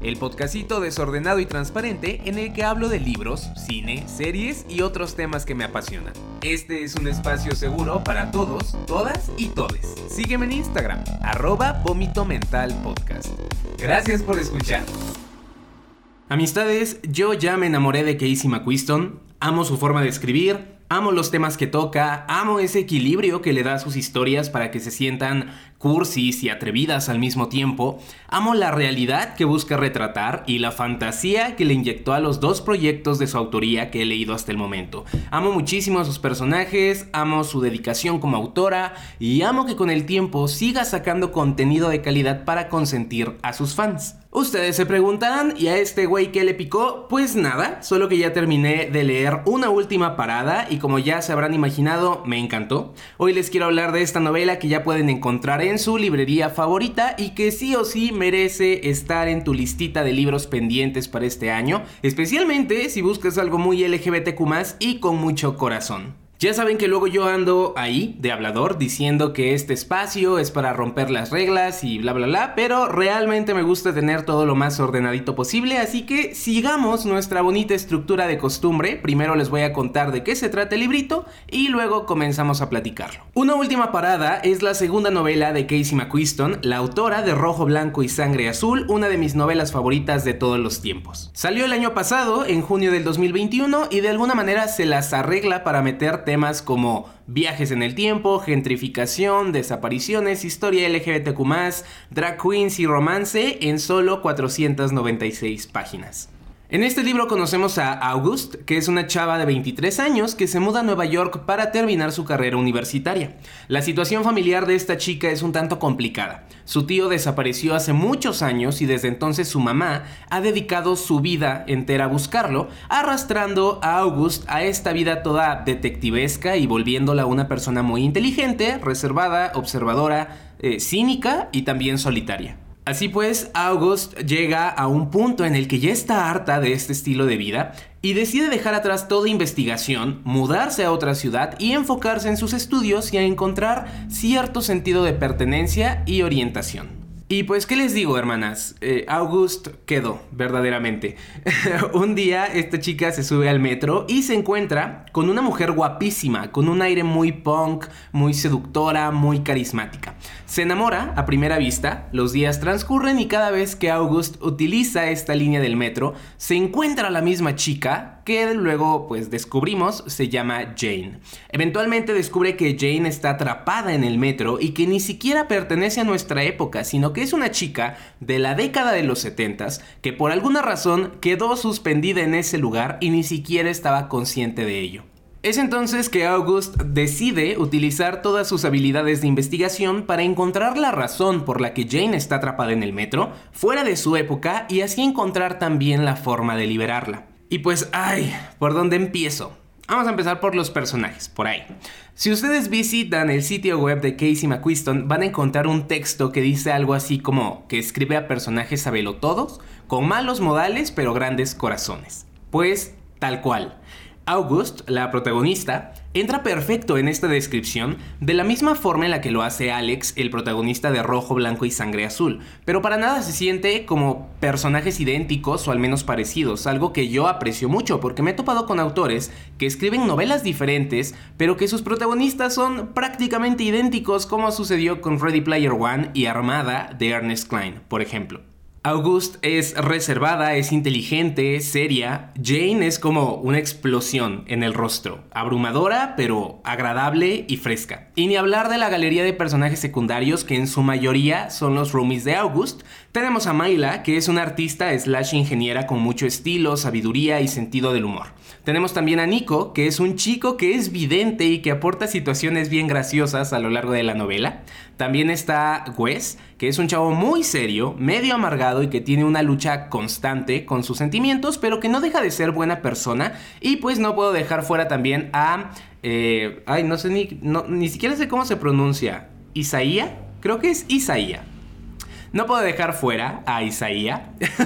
el podcastito desordenado y transparente en el que hablo de libros, cine, series y otros temas que me apasionan. Este es un espacio seguro para todos, todas y todes. Sígueme en Instagram, arroba Vómito Mental Podcast. Gracias por escuchar. Amistades, yo ya me enamoré de Casey McQuiston, amo su forma de escribir, Amo los temas que toca, amo ese equilibrio que le da a sus historias para que se sientan cursis y atrevidas al mismo tiempo, amo la realidad que busca retratar y la fantasía que le inyectó a los dos proyectos de su autoría que he leído hasta el momento. Amo muchísimo a sus personajes, amo su dedicación como autora y amo que con el tiempo siga sacando contenido de calidad para consentir a sus fans. Ustedes se preguntarán, ¿y a este güey qué le picó? Pues nada, solo que ya terminé de leer una última parada y como ya se habrán imaginado, me encantó. Hoy les quiero hablar de esta novela que ya pueden encontrar en su librería favorita y que sí o sí merece estar en tu listita de libros pendientes para este año, especialmente si buscas algo muy LGBTQ y con mucho corazón. Ya saben que luego yo ando ahí, de hablador, diciendo que este espacio es para romper las reglas y bla bla bla, pero realmente me gusta tener todo lo más ordenadito posible, así que sigamos nuestra bonita estructura de costumbre. Primero les voy a contar de qué se trata el librito y luego comenzamos a platicarlo. Una última parada es la segunda novela de Casey McQuiston, la autora de Rojo, Blanco y Sangre Azul, una de mis novelas favoritas de todos los tiempos. Salió el año pasado, en junio del 2021, y de alguna manera se las arregla para meter temas como viajes en el tiempo, gentrificación, desapariciones, historia LGBTQ, drag queens y romance en solo 496 páginas. En este libro conocemos a August, que es una chava de 23 años que se muda a Nueva York para terminar su carrera universitaria. La situación familiar de esta chica es un tanto complicada. Su tío desapareció hace muchos años y desde entonces su mamá ha dedicado su vida entera a buscarlo, arrastrando a August a esta vida toda detectivesca y volviéndola una persona muy inteligente, reservada, observadora, eh, cínica y también solitaria. Así pues, August llega a un punto en el que ya está harta de este estilo de vida y decide dejar atrás toda investigación, mudarse a otra ciudad y enfocarse en sus estudios y a encontrar cierto sentido de pertenencia y orientación. Y pues, ¿qué les digo, hermanas? Eh, August quedó, verdaderamente. un día esta chica se sube al metro y se encuentra con una mujer guapísima, con un aire muy punk, muy seductora, muy carismática. Se enamora a primera vista, los días transcurren y cada vez que August utiliza esta línea del metro, se encuentra la misma chica que luego pues descubrimos se llama Jane. Eventualmente descubre que Jane está atrapada en el metro y que ni siquiera pertenece a nuestra época, sino que es una chica de la década de los 70 que por alguna razón quedó suspendida en ese lugar y ni siquiera estaba consciente de ello. Es entonces que August decide utilizar todas sus habilidades de investigación para encontrar la razón por la que Jane está atrapada en el metro, fuera de su época, y así encontrar también la forma de liberarla. Y pues, ay, ¿por dónde empiezo? Vamos a empezar por los personajes, por ahí. Si ustedes visitan el sitio web de Casey McQuiston, van a encontrar un texto que dice algo así como que escribe a personajes todos, con malos modales pero grandes corazones. Pues tal cual. August, la protagonista, entra perfecto en esta descripción de la misma forma en la que lo hace Alex, el protagonista de Rojo, Blanco y Sangre Azul, pero para nada se siente como personajes idénticos o al menos parecidos, algo que yo aprecio mucho porque me he topado con autores que escriben novelas diferentes, pero que sus protagonistas son prácticamente idénticos como sucedió con Ready Player One y Armada de Ernest Klein, por ejemplo. August es reservada, es inteligente, seria. Jane es como una explosión en el rostro, abrumadora pero agradable y fresca. Y ni hablar de la galería de personajes secundarios que en su mayoría son los roomies de August. Tenemos a Mayla, que es una artista slash ingeniera con mucho estilo, sabiduría y sentido del humor. Tenemos también a Nico, que es un chico que es vidente y que aporta situaciones bien graciosas a lo largo de la novela. También está Wes, que es un chavo muy serio, medio amargado y que tiene una lucha constante con sus sentimientos, pero que no deja de ser buena persona. Y pues no puedo dejar fuera también a... Eh, ay, no sé ni, ni siquiera sé cómo se pronuncia. ¿Isaía? Creo que es Isaía. No puedo dejar fuera a Isaías,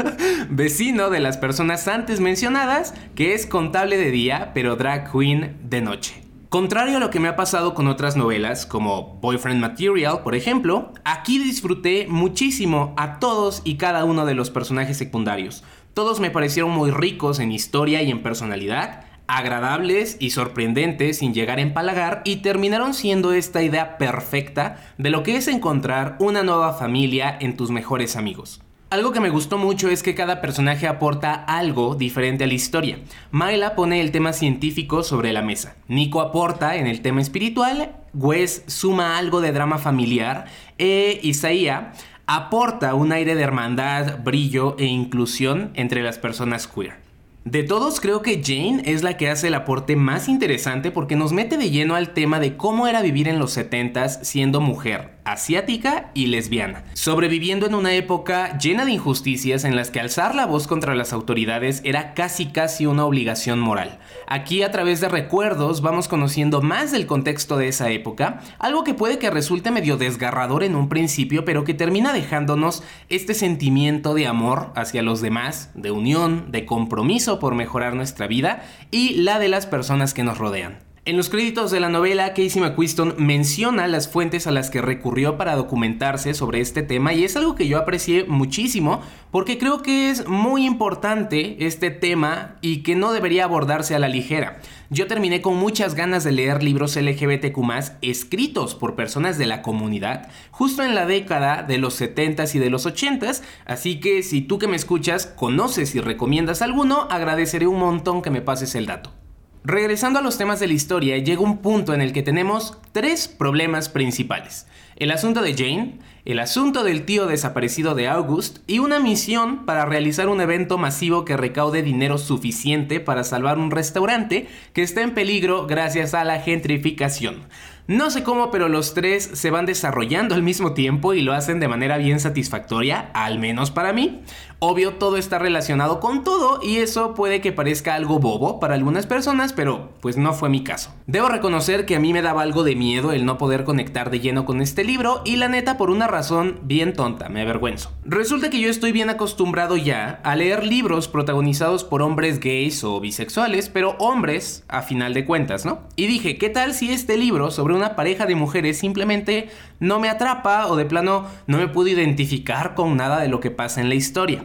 vecino de las personas antes mencionadas, que es contable de día, pero drag queen de noche. Contrario a lo que me ha pasado con otras novelas, como Boyfriend Material, por ejemplo, aquí disfruté muchísimo a todos y cada uno de los personajes secundarios. Todos me parecieron muy ricos en historia y en personalidad, agradables y sorprendentes sin llegar a empalagar y terminaron siendo esta idea perfecta de lo que es encontrar una nueva familia en tus mejores amigos. Algo que me gustó mucho es que cada personaje aporta algo diferente a la historia. Myla pone el tema científico sobre la mesa. Nico aporta en el tema espiritual. Wes suma algo de drama familiar. E Isaía aporta un aire de hermandad, brillo e inclusión entre las personas queer. De todos creo que Jane es la que hace el aporte más interesante porque nos mete de lleno al tema de cómo era vivir en los 70s siendo mujer, asiática y lesbiana, sobreviviendo en una época llena de injusticias en las que alzar la voz contra las autoridades era casi casi una obligación moral. Aquí a través de recuerdos vamos conociendo más del contexto de esa época, algo que puede que resulte medio desgarrador en un principio, pero que termina dejándonos este sentimiento de amor hacia los demás, de unión, de compromiso por mejorar nuestra vida y la de las personas que nos rodean. En los créditos de la novela, Casey McQuiston menciona las fuentes a las que recurrió para documentarse sobre este tema y es algo que yo aprecié muchísimo porque creo que es muy importante este tema y que no debería abordarse a la ligera. Yo terminé con muchas ganas de leer libros LGBTQ escritos por personas de la comunidad justo en la década de los 70s y de los 80s, así que si tú que me escuchas conoces y recomiendas alguno, agradeceré un montón que me pases el dato. Regresando a los temas de la historia, llega un punto en el que tenemos tres problemas principales. El asunto de Jane, el asunto del tío desaparecido de August y una misión para realizar un evento masivo que recaude dinero suficiente para salvar un restaurante que está en peligro gracias a la gentrificación. No sé cómo, pero los tres se van desarrollando al mismo tiempo y lo hacen de manera bien satisfactoria, al menos para mí. Obvio, todo está relacionado con todo y eso puede que parezca algo bobo para algunas personas, pero pues no fue mi caso. Debo reconocer que a mí me daba algo de miedo el no poder conectar de lleno con este libro y la neta por una razón bien tonta, me avergüenzo. Resulta que yo estoy bien acostumbrado ya a leer libros protagonizados por hombres gays o bisexuales, pero hombres a final de cuentas, ¿no? Y dije, ¿qué tal si este libro sobre una pareja de mujeres simplemente no me atrapa o de plano no me puedo identificar con nada de lo que pasa en la historia?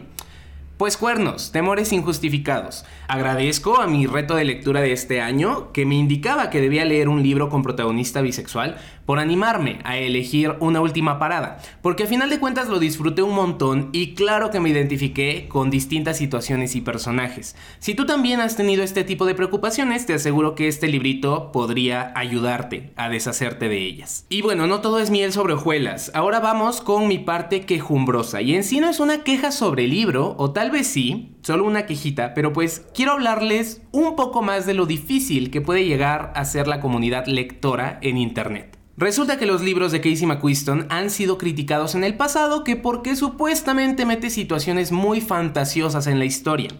Pues cuernos, temores injustificados. Agradezco a mi reto de lectura de este año que me indicaba que debía leer un libro con protagonista bisexual por animarme a elegir una última parada, porque a final de cuentas lo disfruté un montón y claro que me identifiqué con distintas situaciones y personajes. Si tú también has tenido este tipo de preocupaciones, te aseguro que este librito podría ayudarte a deshacerte de ellas. Y bueno, no todo es miel sobre hojuelas, ahora vamos con mi parte quejumbrosa, y en sí no es una queja sobre el libro, o tal vez sí, solo una quejita, pero pues quiero hablarles un poco más de lo difícil que puede llegar a ser la comunidad lectora en Internet. Resulta que los libros de Casey McQuiston han sido criticados en el pasado que porque supuestamente mete situaciones muy fantasiosas en la historia.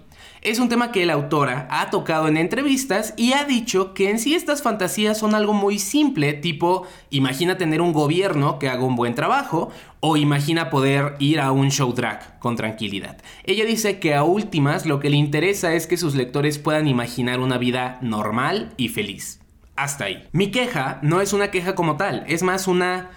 Es un tema que la autora ha tocado en entrevistas y ha dicho que en sí estas fantasías son algo muy simple, tipo imagina tener un gobierno que haga un buen trabajo o imagina poder ir a un show drag con tranquilidad. Ella dice que a últimas lo que le interesa es que sus lectores puedan imaginar una vida normal y feliz. Hasta ahí. Mi queja no es una queja como tal, es más una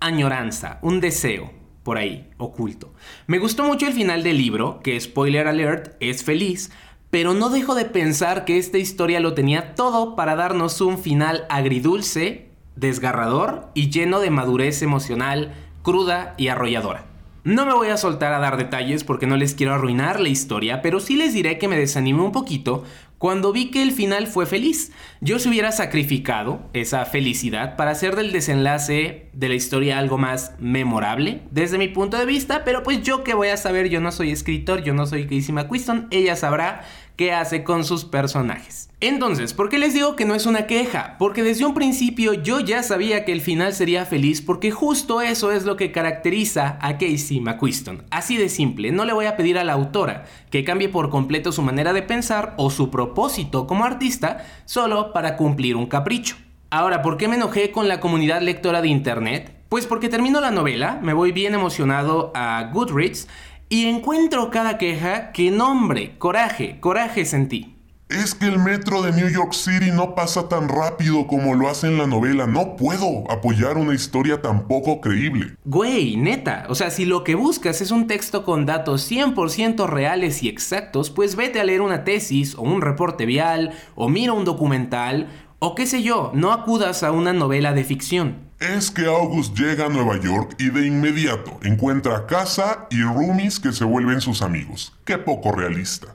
añoranza, un deseo por ahí, oculto. Me gustó mucho el final del libro, que spoiler alert, es feliz, pero no dejo de pensar que esta historia lo tenía todo para darnos un final agridulce, desgarrador y lleno de madurez emocional, cruda y arrolladora. No me voy a soltar a dar detalles porque no les quiero arruinar la historia, pero sí les diré que me desanimé un poquito cuando vi que el final fue feliz. Yo se hubiera sacrificado esa felicidad para hacer del desenlace de la historia algo más memorable desde mi punto de vista, pero pues yo que voy a saber, yo no soy escritor, yo no soy Casey McQuiston, ella sabrá qué hace con sus personajes. Entonces, ¿por qué les digo que no es una queja? Porque desde un principio yo ya sabía que el final sería feliz porque justo eso es lo que caracteriza a Casey McQuiston. Así de simple, no le voy a pedir a la autora que cambie por completo su manera de pensar o su propósito como artista solo para cumplir un capricho. Ahora, ¿por qué me enojé con la comunidad lectora de Internet? Pues porque termino la novela, me voy bien emocionado a Goodreads y encuentro cada queja que nombre, coraje, coraje sentí. Es que el metro de New York City no pasa tan rápido como lo hace en la novela. No puedo apoyar una historia tan poco creíble. Güey, neta. O sea, si lo que buscas es un texto con datos 100% reales y exactos, pues vete a leer una tesis o un reporte vial o mira un documental o qué sé yo, no acudas a una novela de ficción. Es que August llega a Nueva York y de inmediato encuentra casa y roomies que se vuelven sus amigos. Qué poco realista.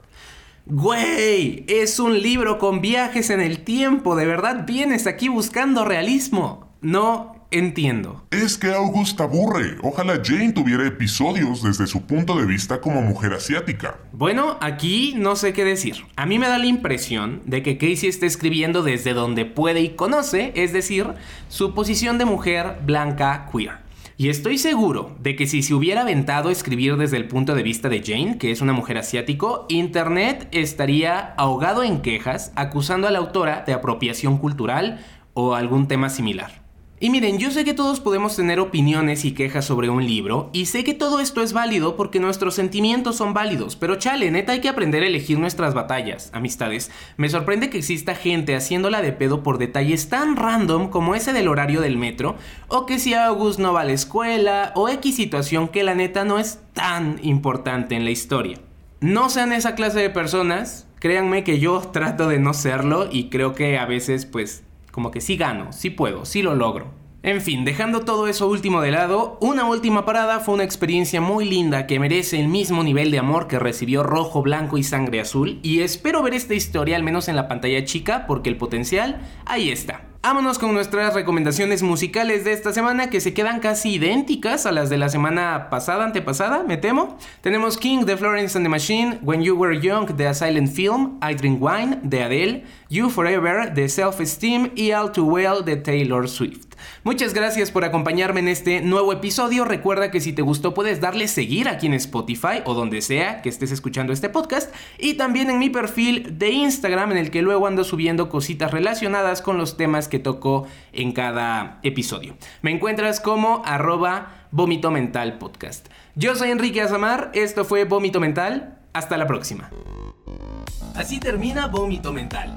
Güey, es un libro con viajes en el tiempo. ¿De verdad vienes aquí buscando realismo? No entiendo. Es que August aburre. Ojalá Jane tuviera episodios desde su punto de vista como mujer asiática. Bueno, aquí no sé qué decir. A mí me da la impresión de que Casey está escribiendo desde donde puede y conoce, es decir, su posición de mujer blanca queer. Y estoy seguro de que si se hubiera aventado a escribir desde el punto de vista de Jane, que es una mujer asiático, Internet estaría ahogado en quejas acusando a la autora de apropiación cultural o algún tema similar. Y miren, yo sé que todos podemos tener opiniones y quejas sobre un libro, y sé que todo esto es válido porque nuestros sentimientos son válidos, pero chale, neta hay que aprender a elegir nuestras batallas, amistades. Me sorprende que exista gente haciéndola de pedo por detalles tan random como ese del horario del metro, o que si August no va a la escuela, o X situación que la neta no es tan importante en la historia. No sean esa clase de personas, créanme que yo trato de no serlo y creo que a veces pues como que sí gano, sí puedo, sí lo logro. En fin, dejando todo eso último de lado, una última parada fue una experiencia muy linda que merece el mismo nivel de amor que recibió Rojo, Blanco y Sangre Azul, y espero ver esta historia al menos en la pantalla chica porque el potencial ahí está. Vámonos con nuestras recomendaciones musicales de esta semana que se quedan casi idénticas a las de la semana pasada, antepasada, me temo. Tenemos King de Florence and the Machine, When You Were Young de A Silent Film, I Drink Wine de Adele, You Forever de Self Esteem y All Too Well de Taylor Swift. Muchas gracias por acompañarme en este nuevo episodio. Recuerda que si te gustó puedes darle seguir aquí en Spotify o donde sea que estés escuchando este podcast y también en mi perfil de Instagram en el que luego ando subiendo cositas relacionadas con los temas que toco en cada episodio. Me encuentras como arroba vómito mental podcast. Yo soy Enrique Azamar, esto fue Vómito Mental, hasta la próxima. Así termina Vómito Mental.